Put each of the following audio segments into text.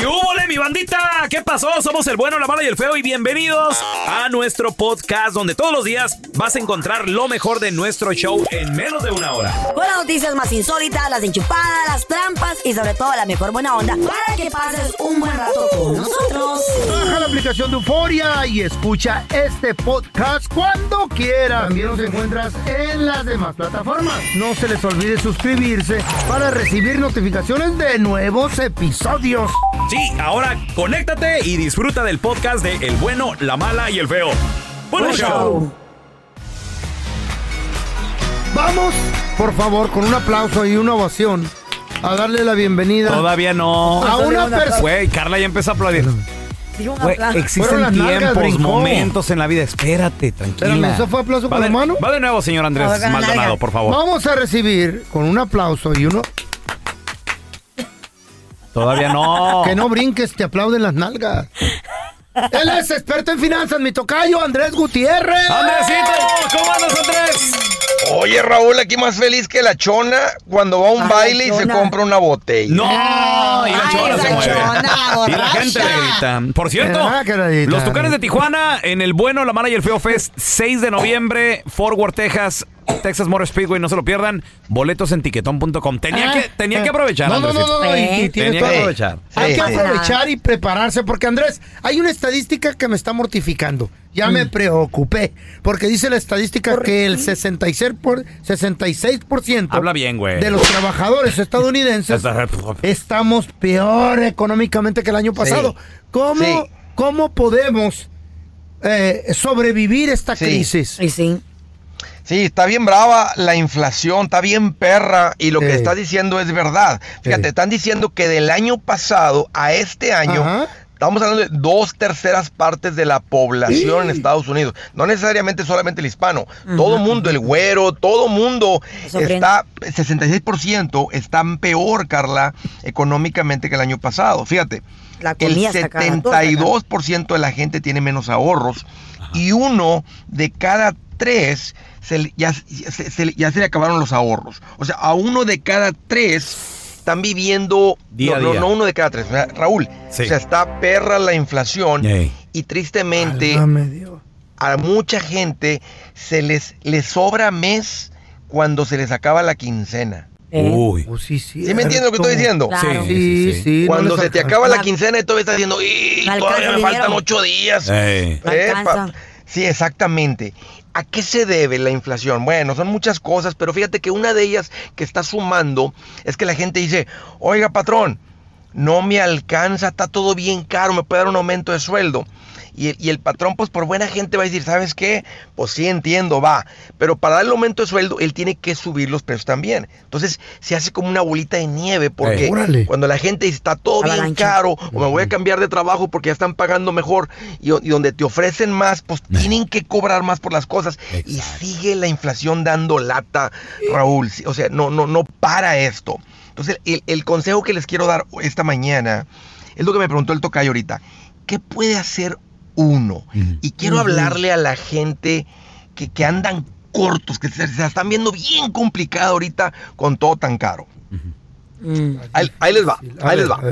¿Qué hubo, mi bandita? ¿Qué pasó? Somos el bueno, la mala y el feo y bienvenidos a nuestro podcast donde todos los días vas a encontrar lo mejor de nuestro show en menos de una hora. Con las noticias más insólitas, las enchupadas, las trampas y sobre todo la mejor buena onda para que pases un buen rato con nosotros. Baja la aplicación de Euforia y escucha este podcast cuando quieras. También nos encuentras en las demás plataformas. No se les olvide suscribirse para recibir notificaciones de nuevos episodios. Sí, ahora conéctate y disfruta del podcast de El bueno, la mala y el feo. ¡Buen Buen show! show. Vamos, por favor, con un aplauso y una ovación a darle la bienvenida Todavía no. a una persona. Güey, Carla ya empezó a aplaudir. Güey, existen tiempos, momentos en la vida. Espérate, tranquila. Pero ¿eso fue aplauso con va la de, mano? Va de nuevo, señor Andrés Maldonado, por favor. Vamos a recibir con un aplauso y uno Todavía no. que no brinques, te aplauden las nalgas. Él es experto en finanzas, mi tocayo Andrés Gutiérrez. Andresito, ¿cómo andas, Andrés? Oye, Raúl, aquí más feliz que la chona cuando va a un Ay, baile y se compra una botella. No, y la Ay, chona se mueve. chona, y la gente le grita. Por cierto, los Tucanes de Tijuana en el Bueno, la Mala y el Feo Fest, 6 de noviembre, Fort Worth, Texas, Texas Motor Speedway, no se lo pierdan. Boletos en tiquetón.com. Tenía, que, tenía que aprovechar, Ah, No, no, no, Andresito. no, y- toda- que aprovechar. Hay Sí, que sí. aprovechar y prepararse, porque Andrés, hay una estadística que me está mortificando. Ya me preocupé, porque dice la estadística que el 66%, por, 66% Habla bien, güey. de los trabajadores estadounidenses estamos peor económicamente que el año pasado. ¿Cómo, Sí. ¿Cómo podemos eh, sobrevivir esta Sí. crisis? Y sí. Sí, está bien brava la inflación, está bien perra y lo que está diciendo es verdad. Fíjate, Sí. están diciendo que del año pasado a este año Ajá. estamos hablando de dos terceras partes de la población en Estados Unidos. No necesariamente solamente el hispano. Todo mundo, el güero, todo mundo está, 66% están peor, Carla, económicamente que el año pasado. Fíjate. La El comida está cara, todo está caro. 72% de la gente tiene menos ahorros y uno de cada tres se le- ya, se, ya se le acabaron los ahorros. O sea, a uno de cada tres están viviendo... Día no, a no, día. no uno de cada tres. Ra- Raúl, Sí. o sea, está perra la inflación y tristemente a mucha gente se les, les sobra mes cuando se les acaba la quincena. Eh. Uy. Pues sí, sí, ¿Sí me entiendes lo que estoy diciendo? Claro. Sí, sí. no Cuando se te acaba la quincena y todavía estás diciendo, "Y, todavía me faltan dinero". ocho días. Ey. Sí, exactamente. ¿A qué se debe la inflación? Bueno, son muchas cosas, pero fíjate que una de ellas que está sumando es que la gente dice, oiga patrón, no me alcanza, está todo bien caro, me puede dar un aumento de sueldo. Y el, y el patrón, pues por buena gente va a decir, ¿sabes qué? Pues sí entiendo, va. Pero para darle aumento de sueldo, él tiene que subir los precios también. Entonces se hace como una bolita de nieve, porque Ey. Órale. cuando la gente dice, está todo bien caro, o me voy a cambiar de trabajo porque ya están pagando mejor, y, y donde te ofrecen más, pues tienen que cobrar más por las cosas. Y sigue la inflación dando lata, Raúl. Sí, O sea, no, no, no para esto. Entonces, el, el consejo que les quiero dar esta mañana es lo que me preguntó el tocayo ahorita. ¿Qué puede hacer uno? Y quiero hablarle a la gente que, que andan cortos, que se, están viendo bien complicada ahorita con todo tan caro. Ahí, ahí les va, ahí ver, les va.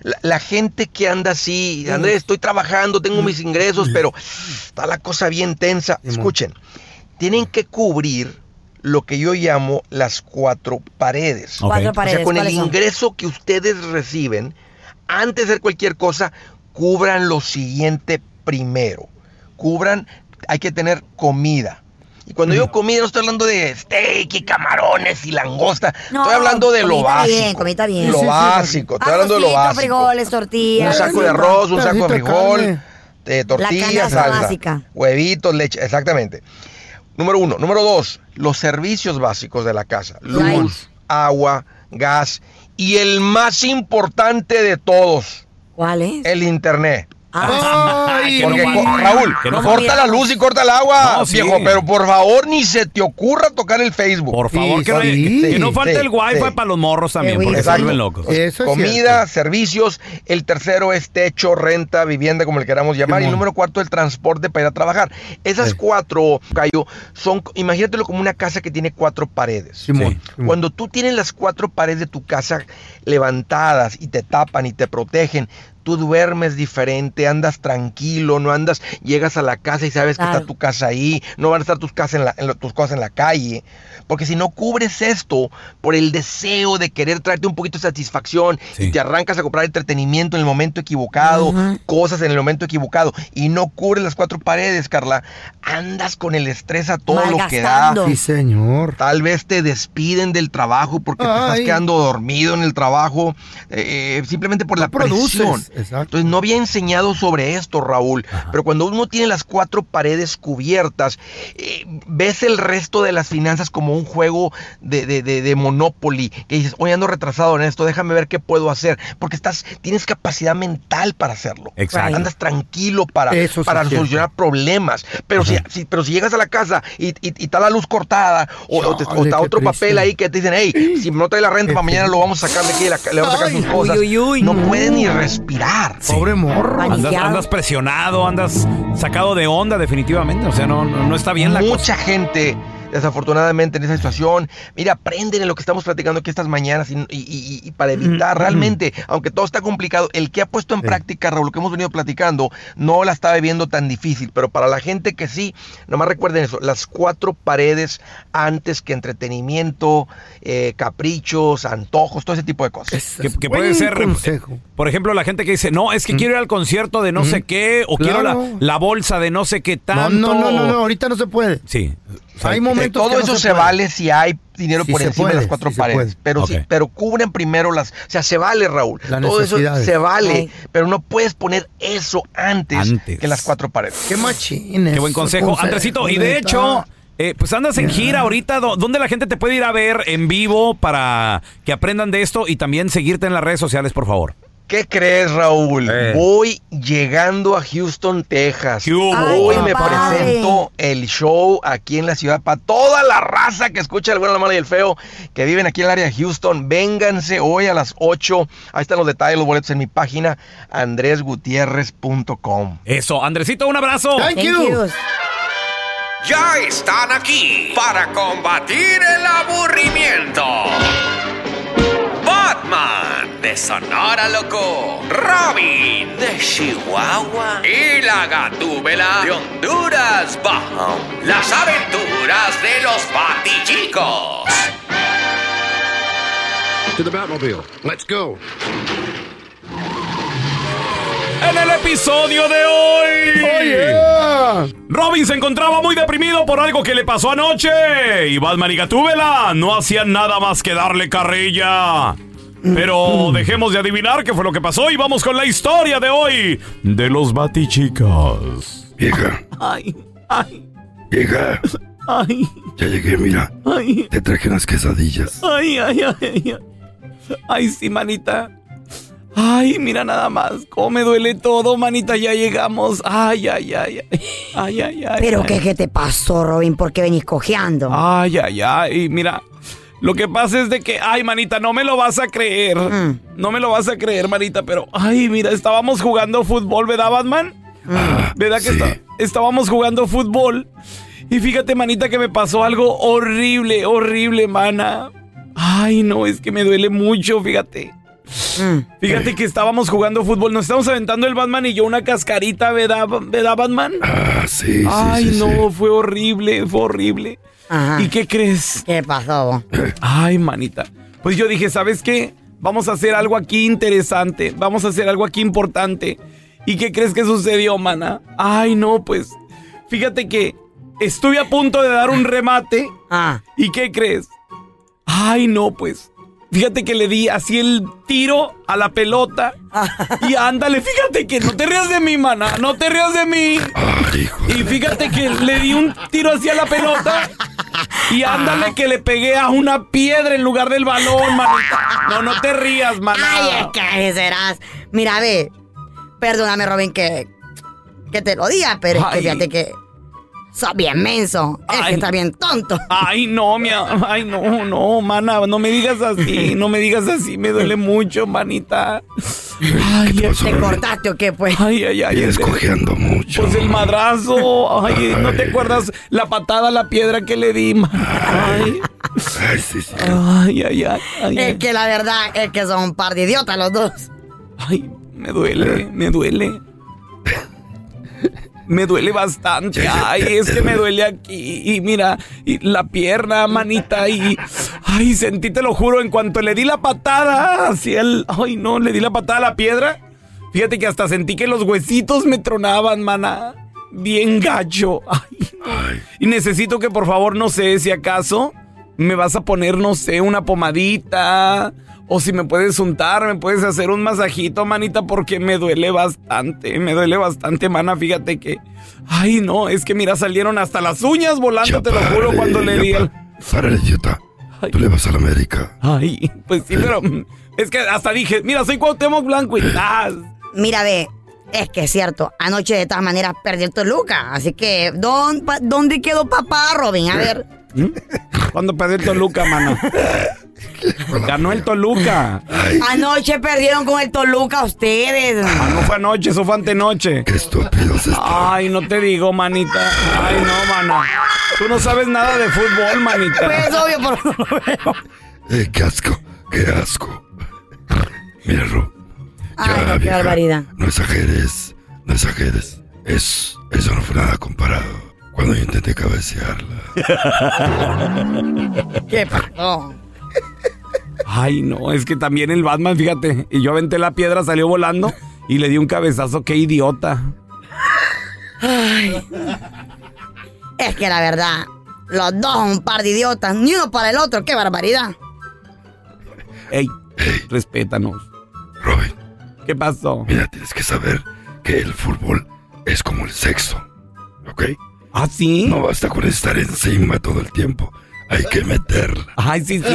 La, la gente que anda así, Andrés, estoy trabajando, tengo mis ingresos, pero está la cosa bien tensa. Escuchen, tienen que cubrir lo que yo llamo las cuatro paredes. Ok. Cuatro O paredes. sea, con el ingreso que ustedes reciben, antes de hacer cualquier cosa, cubran lo siguiente primero. Cubran, hay que tener comida. Y cuando Mm. yo comida no estoy hablando de steak y camarones y langosta. No, estoy hablando de lo básico. bien, comidita bien. Lo Sí, sí, sí. básico. Estoy hablando de lo básico. frijoles, tortillas. Un saco de arroz, un saco de frijol, eh, tortillas, salsa, básica. huevitos, leche, exactamente. Número uno. Número dos, los servicios básicos de la casa. Luz, Right. agua, gas y el más importante de todos, ¿Cuál es? el internet. Ay, Que no Porque, co- Raúl, Que no corta la luz y corta el agua, No, sí. viejo, pero por favor ni se te ocurra tocar el Facebook. Por favor, Sí, que, no, sí. que no falte Sí, el wifi sí. para los morros también, porque se vuelven locos. Eso es Comida, cierto. servicios. El tercero es techo, renta, vivienda, como le queramos llamar. Y el número cuarto, el transporte para ir a trabajar. Esas Sí. cuatro, Cayo, son, imagínatelo como una casa que tiene cuatro paredes. Cuando tú tienes las cuatro paredes de tu casa levantadas y te tapan y te protegen, tú duermes diferente, andas tranquilo, no andas, llegas a la casa y sabes que está tu casa ahí, no van a estar tus, casas en la- en la- tus cosas en la calle. Porque si no cubres esto por el deseo de querer traerte un poquito de satisfacción Sí. y te arrancas a comprar entretenimiento en el momento equivocado, cosas en el momento equivocado y no cubres las cuatro paredes, Carla, andas con el estrés a todo lo que da. Sí, señor. Tal vez te despiden del trabajo porque te estás quedando dormido en el trabajo, eh, simplemente por la produces, presión. exacto. Entonces no había enseñado sobre esto, Raúl. Pero cuando uno tiene las cuatro paredes cubiertas, eh, ves el resto de las finanzas como un juego de, de, de- de Monopoly. Que dices, oye, ando retrasado en esto, déjame ver qué puedo hacer. Porque estás, tienes capacidad mental para hacerlo. Exacto. Andas tranquilo para, Eso sí para solucionar problemas. Pero si, si- pero si llegas a la casa y, y- y está la luz cortada o, o te- o está otro papel ahí que te dicen, hey, si no trae la renta para mañana lo vamos a sacar de aquí, la- le vamos a sacar Ay, sus cosas. uy, uy, uy. no puedes ni respirar. Pobre morro. Andas, presionado, andas sacado de onda definitivamente. O sea, no, no, no está bien la cosa. Mucha gente, desafortunadamente, en esa situación, mira, aprenden en lo que estamos platicando aquí estas mañanas y, y- y- y para evitar realmente, aunque todo está complicado, el que ha puesto en práctica, Raúl, lo que hemos venido platicando, no la está viendo tan difícil, pero para la gente que sí, nomás recuerden eso, las cuatro paredes antes que entretenimiento, eh, caprichos, antojos, todo ese tipo de cosas. Es- Que, que puede ser, consejo. por ejemplo, la gente que dice, no, es que quiero ir al concierto de no sé qué, o quiero la, la bolsa de no sé qué No, tanto. no, no, no, no, ahorita no se puede. Sí. O sea, Hay momentos todo que no eso se, vale si hay dinero Sí por encima de las cuatro sí paredes. Pero sí, pero cubren primero las. O sea, se vale, Raúl. Las todo eso se vale. Pero no puedes poner eso antes, Antes. que las cuatro paredes. Qué machines. Qué buen consejo. Andresito, y de hecho, eh, pues andas en gira ahorita. ¿dó- ¿Dónde la gente te puede ir a ver en vivo para que aprendan de esto y también seguirte en las redes sociales, por favor? ¿Qué crees, Raúl? Eh. Voy llegando a Houston, Texas. ¿Qué hubo? Ay, Hoy me padre. presento el show aquí en la ciudad para toda la raza que escucha el bueno, la mala y el feo, que viven aquí en el área de Houston. Vénganse hoy a las 8. Ahí están los detalles, los boletos en mi página, andresgutierrez.com. Eso, Andresito, un abrazo. Thank Thank you. you. Ya están aquí para combatir el aburrimiento. De Sonora Loco, Robin de Chihuahua y la Gatúbela de Honduras Bajo. Las aventuras de los Batichicos. To the Batmobile. Let's go. En el episodio de hoy. Oh, yeah. Robin se encontraba muy deprimido por algo que le pasó anoche. Y Batman y Gatúbela no hacían nada más que darle carrilla. Pero dejemos de adivinar qué fue lo que pasó y vamos con la historia de hoy de los Batichicas. Vieja, Ay, Ay, vieja. ay, Ya llegué, mira. ay, Te traje unas quesadillas. ay, ay, ay, ay. Ay, sí, manita. Ay, mira nada más. Cómo me duele todo, manita. Ya llegamos. Ay, ay, ay, ay. Ay, ay, ay. pero ay. ¿qué, ¿qué te pasó, Robin? ¿Por qué venís cojeando? Ay, ay, ay, mira. Lo que pasa es de que, ay, manita, no me lo vas a creer. Mm. No me lo vas a creer, manita, pero, ay, mira, estábamos jugando fútbol, ¿verdad, Batman? ¿Verdad que sí. está- estábamos jugando fútbol? Y fíjate, manita, que me pasó algo horrible, horrible, mana. Ay, no, es que me duele mucho, fíjate. Mm. Fíjate que estábamos jugando fútbol, nos estábamos aventando el Batman y yo una cascarita, ¿verdad, ¿verdad Batman? Ah, sí, sí, Ay, sí, no, fue horrible, fue horrible. Ajá. ¿Y qué crees? ¿Qué pasó? Ay, manita. Pues yo dije, ¿sabes qué? Vamos a hacer algo aquí interesante. Vamos a hacer algo aquí importante. ¿Y qué crees que sucedió, mana? Ay, no, pues. Fíjate que estuve a punto de dar un remate. Ah. ¿Y qué crees? Ay, no, pues. Fíjate que le di así el tiro a la pelota. Y ándale, fíjate que no te rías de mí, mana. No te rías de mí. Ay. Y fíjate que le di un tiro hacia la pelota. Y ándale que le pegué a una piedra en lugar del balón, manita. No, no te rías, maná. Ay, es que serás. Mira, ve. Perdóname, Robin, que, que te lo diga, pero es Ay. que fíjate que sos bien menso. Es Ay. que estás bien tonto. Ay, no, mi Ay, no, no, mana. No me digas así. No me digas así. Me duele mucho, manita. Ay, ¿Qué te pasó, ¿Te cortaste o qué, pues? ay, ay, ay. Cojeando mucho. Pues el madrazo. Ay, ¿no te acuerdas la patada a la piedra que le di? ma? Ay, Ay, sí, sí. ay, ay, ay. ay, Es que la verdad es que son un par de idiotas los dos. Ay, me duele, me duele. Me duele bastante. Ay, es que me duele. aquí. Y mira, y la pierna, manita. Y. Ay, sentí, te lo juro, en cuanto le di la patada hacia el. Ay, no, le di la patada a la piedra. Fíjate que hasta sentí que los huesitos me tronaban, mana. Bien gacho. Ay. Ay, Y necesito que por favor, no sé, si acaso me vas a poner, no sé, una pomadita. O si me puedes untar, me puedes hacer un masajito, manita, porque me duele bastante. Me duele bastante, mana. Fíjate que. Ay, no, es que mira, salieron hasta las uñas volando, ya te lo juro, párale, cuando le di el. Ay. Tú le vas a la América. Ay, pues sí, pero. Es que hasta dije, mira, soy Cuauhtémoc Blanco y. ¡tas! Mira, ve. Es que es cierto, anoche de todas maneras perdí el Toluca. Así que, ¿dónde, pa- ¿dónde quedó papá, Robin? A ver. Cuando perdió el Toluca, mano. Ganó el Toluca. Ay, Anoche perdieron con el Toluca ustedes. Ah, no fue anoche, eso fue antenoche. qué estúpidos están. Ay, no te digo, manita. Ay, no, mana. Tú no sabes nada de fútbol, manita. Pues obvio, por lo veo. Eh, qué asco, qué asco. Mira, Ru. Ay, no, qué barbaridad. No exageres, no exageres. Es, eso no fue nada comparado. Cuando yo intenté cabecearla. ¿Qué pasó? Ay, no, es que también el Batman, fíjate. Y yo aventé la piedra, salió volando y le di un cabezazo. Qué idiota. Es que la verdad, los dos son un par de idiotas, ni uno para el otro, qué barbaridad. Ey, respétanos. Robin, ¿Qué pasó? mira, tienes que saber que el fútbol es como el sexo. ¿Ok? ¿Ah, sí? No basta con estar encima todo el tiempo. Hay que meterla. Ay, sí, sí.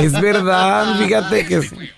Es verdad, fíjate que...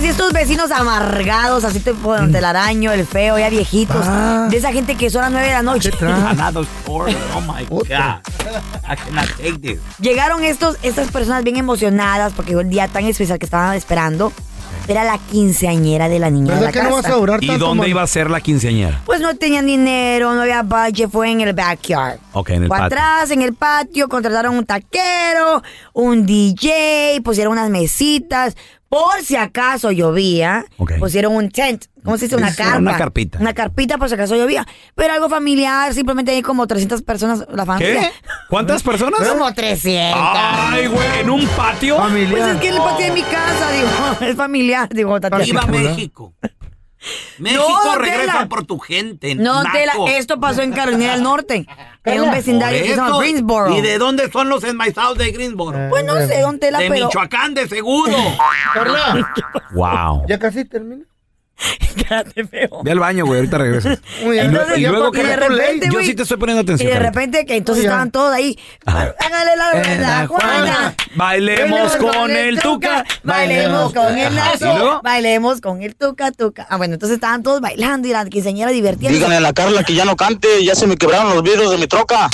Y estos vecinos amargados, así tipo el telaraño, el feo, ya viejitos, Ah. de esa gente que son las 9 de la noche. Another story. Oh my God. I cannot take this. Llegaron estos, estas personas bien emocionadas porque el día tan especial que estaban esperando era la quinceañera de la niña de ¿Verdad la que casa. no vas a durar ¿Y tanto? dónde man? iba a ser la quinceañera? Pues no tenían dinero, no había budget, fue en el backyard. Ok, en el Fue patio. atrás, en el patio, contrataron un taquero, un DJ, pusieron unas mesitas. Por si acaso llovía, pusieron un tent. ¿Cómo se dice? Una carpa. una carpita. Una carpita por si acaso llovía. Pero algo familiar, simplemente hay como 300 personas, la familia. ¿Qué? ¿Cuántas personas? Como 300. Ay, güey, ¿en un patio? Pues Familiar. es que en el patio de mi casa, digo, es familiar, digo, Tatiana. Viva México. México No, regresa Tela. por tu gente. No. Tela, esto pasó en Carolina del Norte, en un vecindario que se llama. Greensboro. ¿Y de dónde son los enmaizados de Greensboro? Pues no sé dónde la de pero... Michoacán, de seguro. Carla, Wow. ya casi termina. Quédate feo. Ve al baño, güey, ahorita regreso. Muy bien. Entonces, y luego y de repente, Yo güey, sí te estoy poniendo Y atención. de Carita. repente que entonces estaban todos ahí. Ajá. Hágale la, la Juana. Bailemos con el tuca. Bailemos con el lazo. ¿Y? Bailemos con el tuca tuca. Ah, bueno, entonces estaban todos bailando y la quinceañera divirtiéndose. Díganle a la Carla que ya no cante, ya se me quebraron los vidrios de mi troca.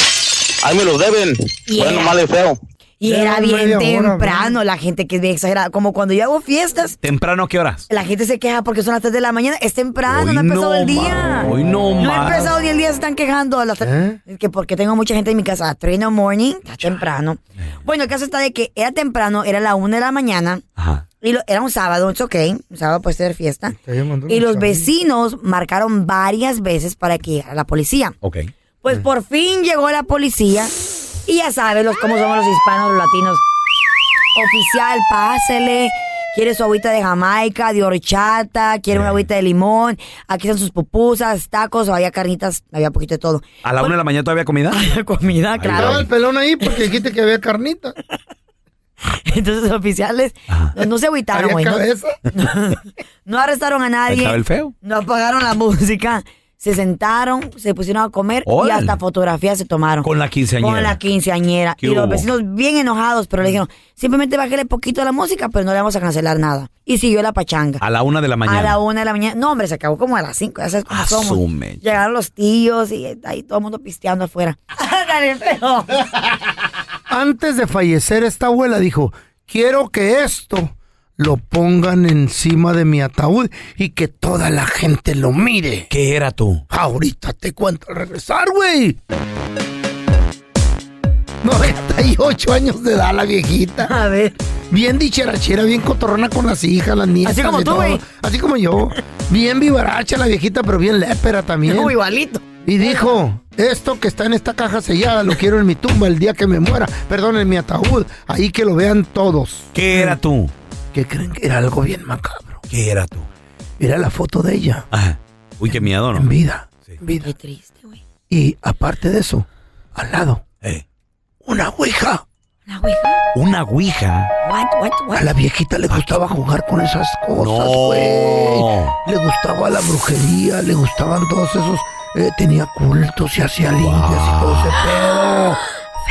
Ahí me los deben. Yeah. Bueno, mal y feo. Y Ya era bien hora, temprano, la gente que es bien exagerada. Como cuando yo hago fiestas, ¿Temprano qué horas? la gente se queja porque son las 3 de la mañana. Es temprano, Hoy no ha empezado no el día. hoy no No ha empezado ni el día, se están quejando. a las ¿Eh? Es que porque tengo mucha gente en mi casa. 3 in the morning, está temprano. Bueno, el caso está de que era temprano, era la 1 de la mañana. Ajá. Y lo- era un sábado, es ok. Un sábado puede ser fiesta. Y los vecinos marcaron varias veces para que llegara la policía. Ok. Pues por fin llegó la policía. Y ya sabes los, cómo somos los hispanos, los latinos. Oficial, pásele. Quiere su agüita de Jamaica, de horchata, quiere una agüita de limón. Aquí están sus pupusas, tacos, había carnitas, había poquito de todo. ¿A la una de la mañana todavía comida? Comida, Estaba claro. el pelón ahí porque dijiste que había carnita. Entonces los oficiales no, no se agüitaron, Había güey. No, arrestaron a Ahí nadie. estaba el feo. No apagaron la música. Se sentaron, se pusieron a comer y hasta fotografías se tomaron. Con la quinceañera. Con la quinceañera. ¿Qué Y los vecinos bien enojados, pero le dijeron, simplemente bájale poquito a la música, pero no le vamos a cancelar nada. Y siguió la pachanga. A la una de la mañana. A la una de la mañana. No, hombre, se acabó como a las cinco. Ya sabes cómo somos. Asume. Llegaron los tíos y ahí todo el mundo pisteando afuera. Antes de fallecer, esta abuela dijo: Quiero que esto lo pongan encima de mi ataúd y que toda la gente lo mire. ¿Qué era tú? Ahorita te cuento al regresar, güey. 98 años de edad la viejita. A ver. Bien dicharachera, bien cotorrona con las hijas, las nietas. Así como y tú, güey. Así como yo. Bien vivaracha la viejita, pero bien lépera también. Igualito. Y dijo, esto que está en esta caja sellada lo quiero en mi tumba el día que me muera. Perdón, en mi ataúd. Ahí que lo vean todos. ¿Qué era tú? Que creen que era algo bien macabro. ¿Qué era tú? Era la foto de ella Ajá. Uy, qué miedo, ¿no? en vida. Sí. En vida. Qué triste, güey. Y aparte de eso, al lado, Eh, una ouija. La ouija. una ouija. What, what, A what? la viejita le gustaba jugar con esas cosas, No. güey. Le gustaba la brujería, le gustaban todos esos. eh, tenía cultos y hacía limpias y todo ese pedo.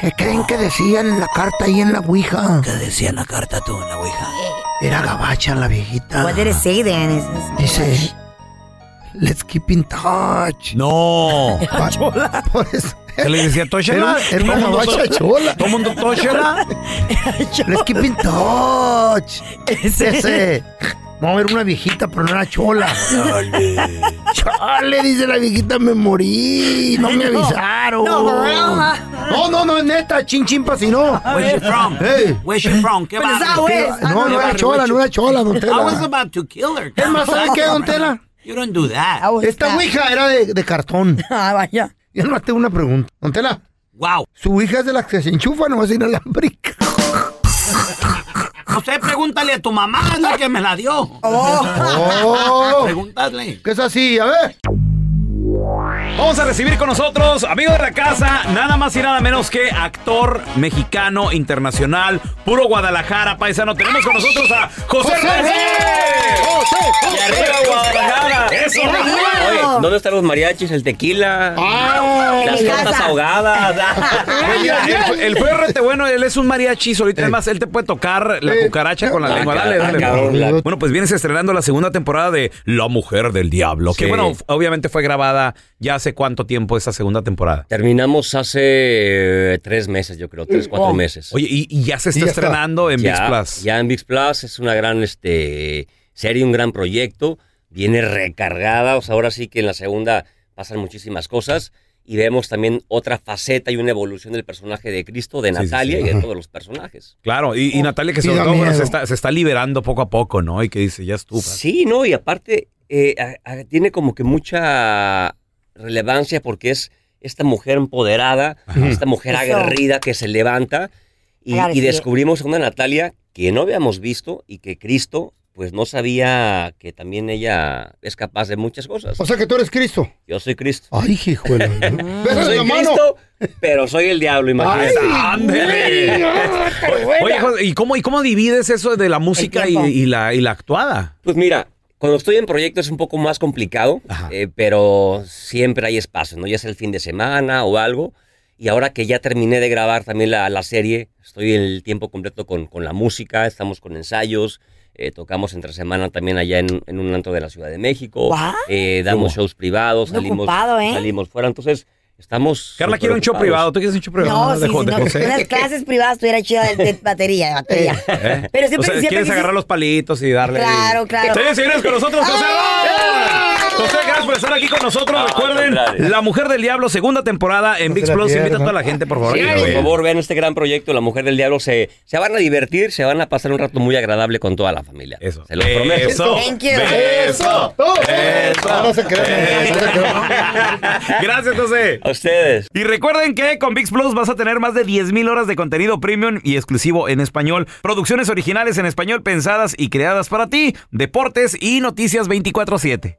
¿Qué creen que decían en la carta ahí en la ouija? ¿Qué decía en la carta tú, en la ouija? Era gabacha la viejita. What did it say then? Dice, let's keep in touch. No. Pa- Por eso. ¿Qué le decía Era, Toshela? era una gabacha chola. ¿Todo el mundo Toshela? Let's keep in touch. Ese. No, era una viejita, pero no era chola. Chale, dice la viejita, me morí. No me avisaron. No, huh? No, no, no, es neta, chin chin pa' si no. Where's she from? Hey. Where's she from? ¿Qué esa barrio? güey- No, no era chola, no era chola, don I was Tela. about to kill her. Es más, ¿sabe qué, don Tela? You don't do that. Esta ouija era de, de cartón. Ah, vaya. Yo nomás tengo una pregunta. Don Tela, Wow. ¿su hija es de las que se enchufa no va a ser inalámbrica? Sé, pregúntale a tu mamá, es la que me la dio. Oh, Pregúntale. ¿qué es así? A ver. Vamos a recibir con nosotros, amigo de la casa, nada más y nada menos que actor mexicano internacional, puro Guadalajara, paisano. Tenemos con nosotros a José ¡José! José. ¡José! Y arriba Guadalajara. Eso! Oye, ¿dónde están los mariachis, el tequila? Ah, las tortas ahogadas. Pues el, el feo rete bueno, él es un mariachi solito. Además, él te puede tocar la cucaracha con la Ah, lengua. Dale, dale. Bueno, pues vienes estrenando la segunda temporada de La Mujer del Diablo. Que Sí. bueno, obviamente fue grabada ya hace cuánto tiempo esa segunda temporada. Terminamos hace eh, tres meses, yo creo, tres, cuatro Oh. meses. Oye, y, y ya se está. estrenando en Ya, VIX Plus. Ya en VIX Plus es una gran este, serie, un gran proyecto. Viene recargada, o sea, ahora sí que en la segunda pasan muchísimas cosas. Y vemos también otra faceta y una evolución del personaje de Cristo, de Sí, sí, Natalia sí. y de todos los personajes. Claro, y, y Natalia que Sí, sobre todo bueno, se, está, se está liberando poco a poco, ¿no? Y que dice, ya estuvo. Sí, no, y aparte eh, a- a- tiene como que mucha relevancia porque es esta mujer empoderada, esta mujer Eso. aguerrida que se levanta y, Claro, y sí. descubrimos a una Natalia que no habíamos visto y que Cristo pues no sabía que también ella es capaz de muchas cosas. O sea que tú eres Cristo. Yo soy Cristo. Ay, hijo de la- soy. Cristo, pero soy el diablo, imagínate. ¡Ándele! Oye, José, ¿y cómo, ¿y cómo divides eso de la música y, y la, y la actuada? Pues mira, cuando estoy en proyecto es un poco más complicado, eh, pero siempre hay espacio, ¿no? Ya sea el fin de semana o algo. Y ahora que ya terminé de grabar también la, la serie, estoy el tiempo completo con, con la música, estamos con ensayos, eh, tocamos entre semana también allá en, en un antro de la Ciudad de México, eh, damos ¿Cómo? shows privados, salimos, ocupado, ¿eh? salimos fuera, entonces estamos... Carla quiere un show privado. ¿Tú quieres un show privado? No, sí, de no. Unas clases privadas estuviera chido de, de batería, de batería. ¿Eh? Pero siempre, o sea, siempre quieres agarrar los palitos y darle. Claro, claro. Señores, señores, con nosotros, José. José, gracias por estar aquí con nosotros. Recuerden, La Mujer del Diablo, segunda temporada en VIX Plus. Invita a toda la gente, por favor. Sí, por favor, vean este gran proyecto, La Mujer del Diablo. Se, se van a divertir, se van a pasar un rato muy agradable con toda la familia. Eso. Se los prometo. Eso. Thank you. Eso. Eso. No se crean, no se crean. Gracias, José. A ustedes. Y recuerden que con VIX Plus vas a tener más de 10.000 horas de contenido premium y exclusivo en español. Producciones originales en español pensadas y creadas para ti. Deportes y noticias 24-7.